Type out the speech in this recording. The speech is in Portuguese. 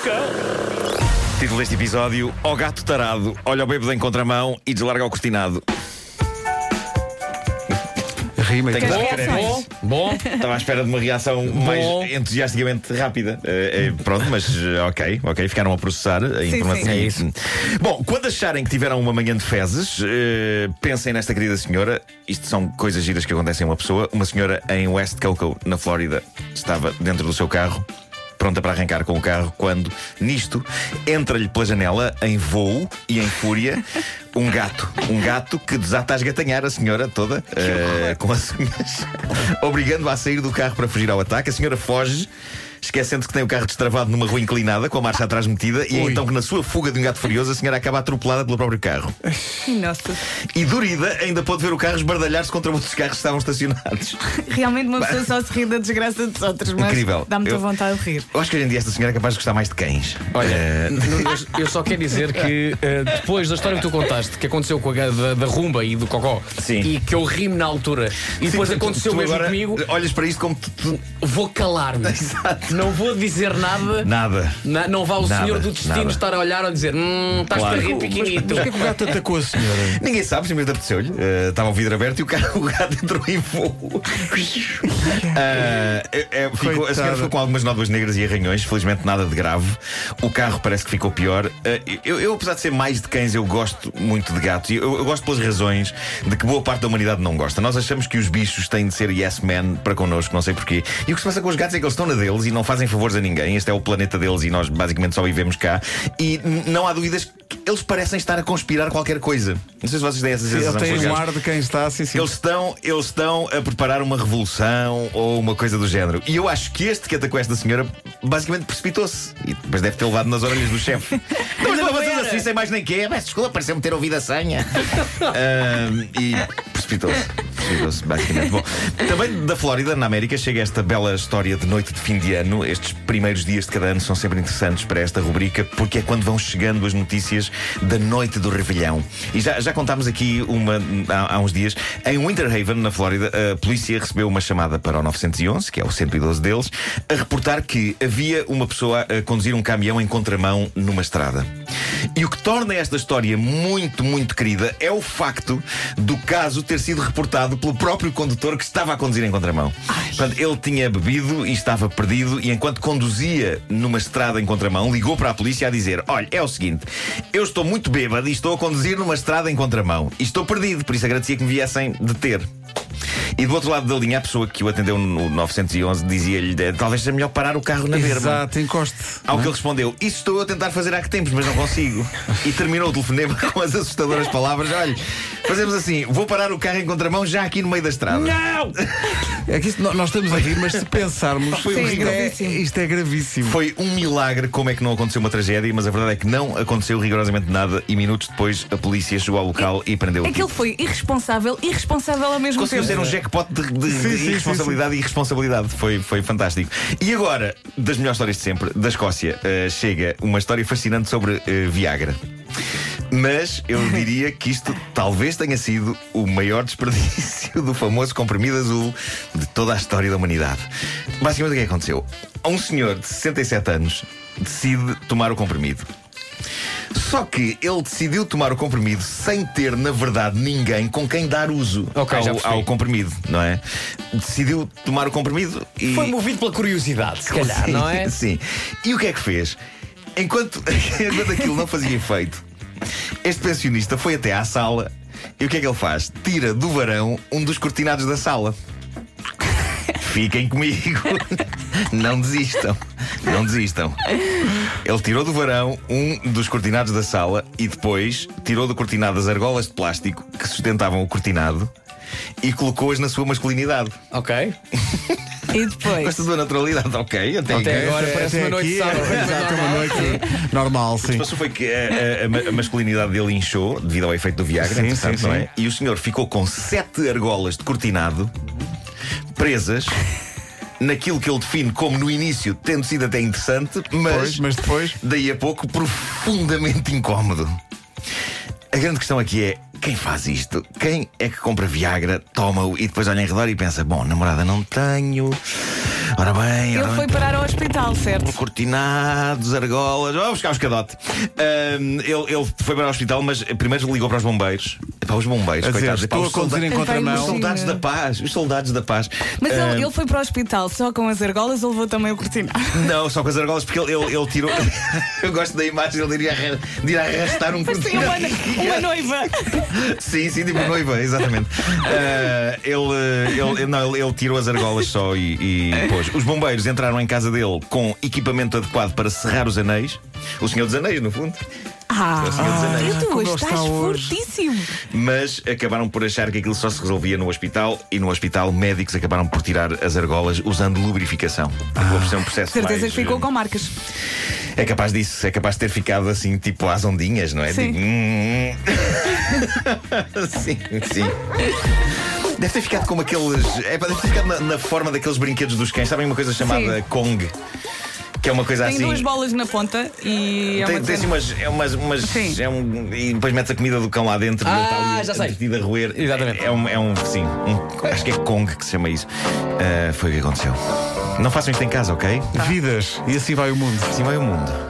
cão. Título deste episódio: O gato tarado olha o bêbado em contramão e deslarga o cortinado. Rima. Tenho Bom, bom, bom. Estava à espera de uma reação mais entusiasticamente rápida. Eh, eh, pronto, mas eh, ok, ok, ficaram a processar a informação. sim. É isso. Bom, quando acharem que tiveram uma manhã de fezes, pensem nesta querida senhora. Isto são coisas giras que acontecem a uma pessoa. Uma senhora em West Cocoa, na Flórida, estava dentro do seu carro. Pronta para arrancar com o carro, quando, nisto, entra-lhe pela janela, em voo e em fúria, um gato. Um gato que desata a esgatanhar a senhora toda, eh, com as unhas, obrigando-a a sair do carro para fugir ao ataque. A senhora foge. Esquecendo que tem o carro destravado numa rua inclinada, com a marcha atrás metida, e é então que na sua fuga de um gato furioso a senhora acaba atropelada pelo próprio carro. Nossa, E Durida ainda pôde ver o carro esbardalhar-se contra outros carros que estavam estacionados. realmente uma pessoa só se ri da desgraça dos outros, mas Incrível. dá muita Eu- vontade de rir. Eu acho que hoje em dia esta senhora é capaz de gostar mais de cães. Olha, Eh, eu- eu só quero dizer que eh, depois da história que tu contaste, que aconteceu com a ga- da, da rumba e do cocó, Sim. e que eu ri-me na altura, e depois Sim, tu- aconteceu tu mesmo agora comigo, Olhas para isto como tu, tu- vou calar-me. Exato. Não vou dizer nada. Nada. Na- não vá o Nada, senhor do destino nada. estar a olhar a dizer: Hum, estás Claro. a rir pequenito. Mas porquê que o gato atacou a senhora? Ninguém sabe, simplesmente apeteceu-lhe. Eh, Estava o vidro aberto e o, carro, o gato entrou em voo. É- é, ficou- a Coitada. senhora ficou com algumas nódoas negras e arranhões, felizmente nada de grave. O carro parece que ficou pior. Eu, eu, apesar de ser mais de cães, eu gosto muito de gatos. E Eu, eu gosto pelas razões de que boa parte da humanidade não gosta. Nós achamos que os bichos têm de ser yes man para connosco, não sei porquê. E o que se passa com os gatos é que eles estão na deles e não fazem favores a ninguém. Este é o planeta deles e nós basicamente só vivemos cá. E não há dúvidas que eles parecem estar a conspirar qualquer coisa. Não sei se vocês têm essa Ele sensação. com tem um ar de quem está assim, sim. Eles estão, eles estão a preparar uma revolução ou uma coisa do género. E eu acho que este que atacou esta senhora basicamente precipitou-se. E depois deve ter levado nas orelhas do chefe. Mas não vocês assim, sem mais nem quê. Mas desculpa, pareceu-me ter ouvido a senha. Ahm, e precipitou-se. Precipitou-se, basicamente. Bom, também da Flórida, na América, chega esta bela história de noite de fim de ano. Estes primeiros dias de cada ano são sempre interessantes para esta rubrica, porque é quando vão chegando as notícias da noite do Revelhão. E já, já contámos aqui uma há, há uns dias. Em Winter Haven, na Flórida, a polícia recebeu uma chamada para o 911, que é o 112 deles, a reportar que havia uma pessoa a conduzir um caminhão em contramão numa estrada. E o que torna esta história muito, muito querida é o facto do caso ter sido reportado pelo próprio condutor que estava a conduzir em contramão. Portanto, ele tinha bebido e estava perdido, e enquanto conduzia numa estrada em contramão, ligou para a polícia a dizer: Olha, é o seguinte, eu estou muito bêbado e estou a conduzir numa estrada em contramão e estou perdido, por isso agradecia que me viessem deter. E do outro lado da linha, a pessoa que o atendeu no 911 dizia-lhe: "Eh, talvez seja melhor parar o carro na berma. Exato, encoste. Ao que ele respondeu: Isso estou a tentar fazer há que tempos, mas não consigo. E terminou o telefonema com as assustadoras palavras: Olha, fazemos assim, vou parar o carro em contramão já aqui no meio da estrada. Não! É que isto, nós estamos a rir, mas se pensarmos, Sim, isto, é, gravíssimo. isto é gravíssimo. Foi um milagre como é que não aconteceu uma tragédia, mas a verdade é que não aconteceu rigorosamente nada. E minutos depois, a polícia chegou ao local e prendeu o É que ele tipo. foi irresponsável e responsável ao mesmo Conseguiu tempo. ser um jackpot de, de- Sim, de sim, sim, irresponsabilidade e irresponsabilidade. Foi, foi fantástico. E agora, das melhores histórias de sempre, da Escócia, eh, chega uma história fascinante sobre eh, Viagra. Mas eu diria que isto talvez tenha sido o maior desperdício do famoso comprimido azul de toda a história da humanidade. Basicamente, o que é que aconteceu? Um senhor de 67 anos decide tomar o comprimido. Só que ele decidiu tomar o comprimido sem ter, na verdade, ninguém com quem dar uso Ok, já ao, ao comprimido, não é? Decidiu tomar o comprimido e. Foi movido pela curiosidade, se calhar, Sim, não é? Sim. E o que é que fez? Enquanto, enquanto aquilo não fazia efeito, este pensionista foi até à sala e o que é que ele faz? Tira do varão um dos cortinados da sala. Fiquem comigo. Não desistam. Não desistam. Ele tirou do varão um dos cortinados da sala e depois tirou do cortinado as argolas de plástico que sustentavam o cortinado e colocou-as na sua masculinidade. Ok. E depois. Gosta da naturalidade, ok? Até, Até agora parece Até uma noite aqui, de sábado. é, Exato, uma noite normal, O que sim. se passou foi que a, a- a ma- a masculinidade dele inchou devido ao efeito do Viagra, Sim, entretanto, sim, não sim. é? E o senhor ficou com sete argolas de cortinado presas naquilo que ele define como no início tendo sido até interessante, mas, Pois, mas depois. daí a pouco profundamente incómodo. A grande questão aqui é quem faz isto? Quem é que compra Viagra, toma-o e depois olha em redor e pensa: bom, namorada não tenho, Ora bem, ora Ele bem. foi parar ao hospital, certo? Cortinados, argolas, vamos buscar os cadote. Ahm, ele, ele foi para o hospital, mas primeiro ligou para os bombeiros. Para os bombeiros, A dizer, coitados. estou a os conduzir em solda- Os contramão. soldados da paz, os soldados da paz. Mas ele, ele foi para o hospital só com as argolas ou levou também o cortinado? Não, só com as argolas, porque ele, ele, ele tirou. Eu gosto da imagem ele de ir, arra- de ir arrastar um Parecia uma, uma noiva. Sim, sim, tipo noiva, exatamente. Ah, ele, ele, não, ele, ele tirou as argolas só e, e pôs. Os bombeiros entraram em casa dele com equipamento adequado para serrar os anéis. O Senhor dos Anéis, no fundo. Ah, dos Anéis. tu ele estás fortíssimo. Mas acabaram por achar que aquilo só se resolvia no hospital e no hospital médicos acabaram por tirar as argolas usando lubrificação. Por ser um processo Certeza mais, que ficou com marcas. É capaz disso, é capaz de ter ficado assim, tipo às ondinhas, não é? Sim. Tipo, hum. sim, sim. Deve ter ficado como aqueles. É, deve ter ficado na, na forma daqueles brinquedos dos cães. Sabem uma coisa chamada Sim. Kong? Que é uma coisa Tem assim. duas bolas na ponta e é Tem, uma tem assim umas, é umas, umas Sim. é um, e depois metes a comida do cão lá dentro e Ah, ele está ali já sei. a roer. Exatamente. É, é um, é um, sim, um- acho que é Kong que se chama isso. Ah, foi o que aconteceu. Não façam isto em casa, ok? Vidas. E assim vai o mundo. Assim vai o mundo.